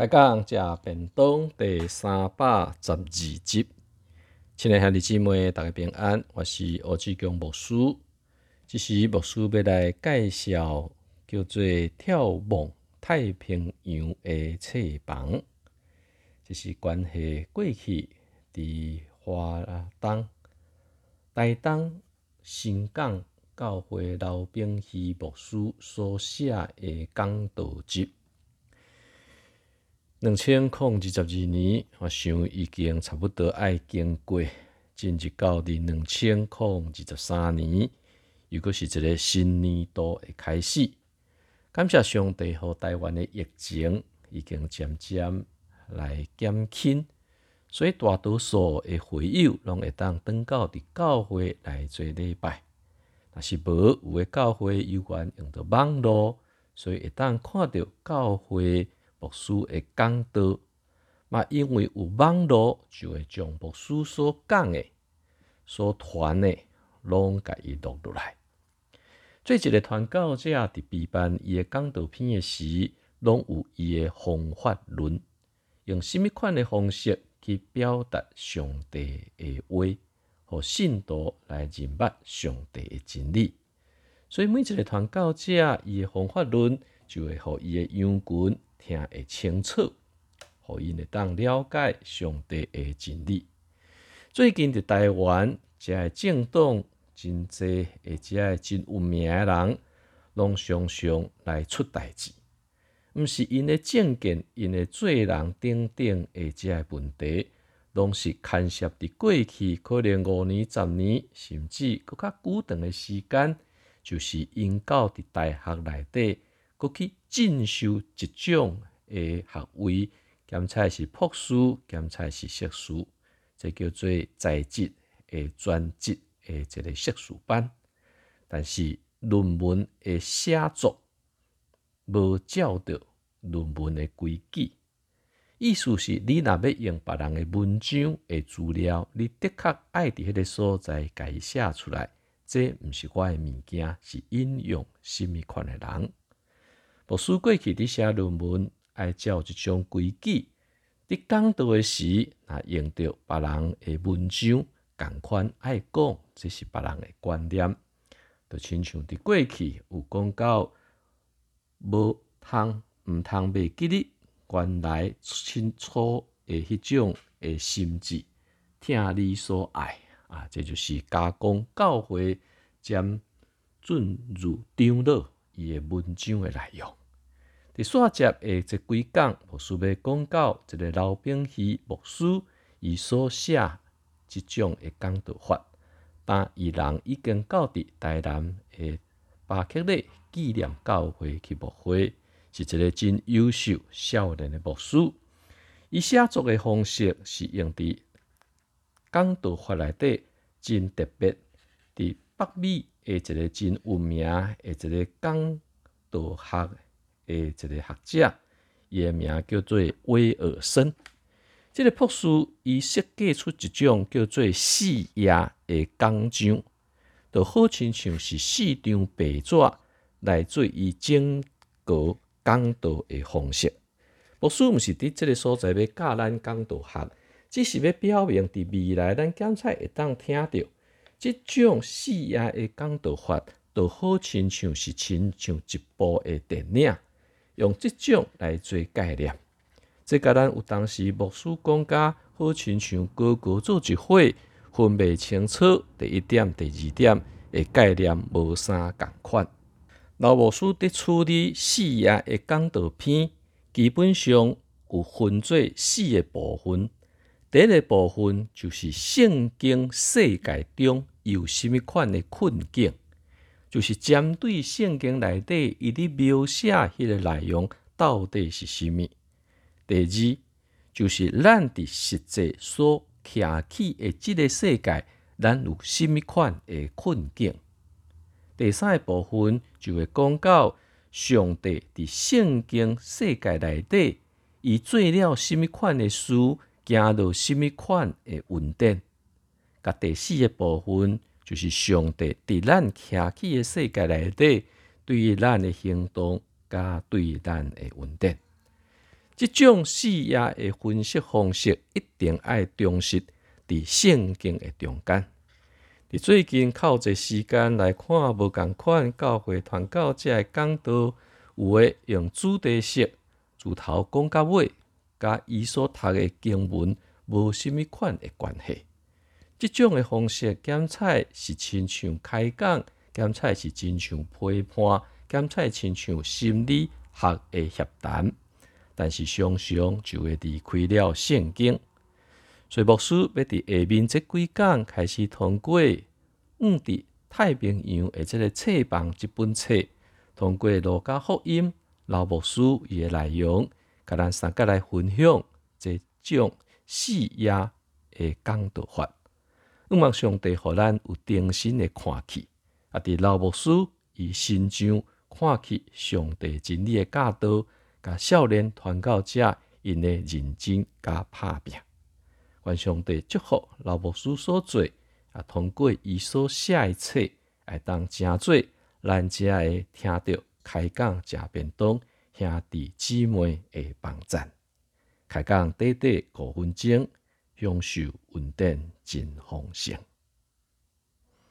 开讲食便当第三百十二集，亲爱兄弟姊妹，大家平安，我是欧志强牧师。这是牧师要来介绍叫做《眺望太平洋》的册房。这是关系过去伫华东、台东、新港教会老兵系牧师所写的讲道集。两千零二十二年，我想已经差不多要经过，进入到伫两千零二十三年，又果是一个新年度的开始。感谢上帝和台湾的疫情已经渐渐来减轻，所以大多数的会友拢会当登到伫教会来做礼拜。若是无有的教会有缘用到网络，所以会当看到教会。牧师的讲道，嘛，因为有网络，就会将牧师所讲的、所传的，拢甲伊录落来。做一个传教者伫备班伊的讲道片的时，拢有伊的方法论，用甚物款的方式去表达上帝的话，和信徒来认捌上帝的真理。所以每一个传教者，伊的方法论，就会互伊的羊群。听会清楚，互因会当了解上帝的真理。最近伫台湾，遮个政党真济，而且真有名诶人，拢常常来出代志。毋是因诶政见，因诶做人等等诶遮个问题，拢是牵涉伫过去可能五年、十年，甚至搁较久长诶时间，就是因教伫大学内底。过去进修一种诶学位，兼差是博士，兼差是硕士，这叫做在职诶专职诶一个硕士班。但是论文诶写作无照着论文诶规矩，意思是你若要用别人诶文章诶资料，你的确爱伫迄个所在伊写出来，这毋是我诶物件，是引用甚物款诶人。牧师过去伫写论文，爱照一种规矩。伫讲道诶时，若用着别人诶文章，共款爱讲，这是别人诶观点。就亲像伫过去有讲到，无通毋通袂记哩原来清楚诶迄种诶心智，听你所爱啊，这就是加工教会将进入长老伊诶文章诶内容。伫线接诶即几讲，牧师要讲到一个老兵系牧师伊所写即种诶讲道法，但伊人已经到伫台南诶巴克利纪念教会去牧会，是一个真优秀少年诶牧师。伊写作诶方式是用伫讲道法内底真特别，伫北美诶一个真有名诶一个讲道学。诶，一个学者，伊诶名叫做威尔森。即个博士伊设计出一种叫做四页诶讲章，就好亲像是四张白纸来做伊整个讲道诶方式。博士毋是伫即个所在要教咱讲道学，只是要表明伫未来咱检测会当听到即种四页诶讲道法，就好亲像是亲像一部诶电影。用即种来做概念，这甲咱有当时牧师讲家好亲像哥哥做一伙，分袂清楚第一点、第二点的概念无啥共款。老牧师伫处理四页的讲道片，基本上有分做四个部分。第一个部分就是圣经世界中有甚物款的困境。就是针对圣经内底伊咧描写迄个内容到底是虾物？第二就是咱伫实际所徛起的即个世界，咱有甚物款的困境？第三个部分就会讲到上帝伫圣经世界内底，伊做了甚物款的事，行到甚物款的稳定。甲第四个部分。就是上帝伫咱徛起的世界内底，对于咱的行动加对咱的稳定，即种视野的分析方式，一定爱重视伫圣经的中间。伫最近靠这时间来看无共款教会团教者的讲道，有诶用主题式自头讲到尾，甲伊所读的经文无甚物款的关系。即种诶方式检测是亲像开讲，检测是亲像批判，检测亲像心理学的协谈，但是常常就会离开了圣经。所以牧师要伫下面即几讲开始通过。五伫太平洋诶，即个册房即本册，通过罗家福音、老牧师伊诶内容，甲咱三个来分享即种视野诶讲道法。希望上帝互咱有定心诶看起，啊！伫老牧师伊心上看起上帝真理诶教导，甲少年传教者因诶认真甲拍拼。愿上帝祝福老牧师所做。啊，通过伊所写诶册，来当诚做咱遮会听着开讲食便当，兄弟姊妹会帮赞。开讲短短五分钟，享受稳定真丰盛。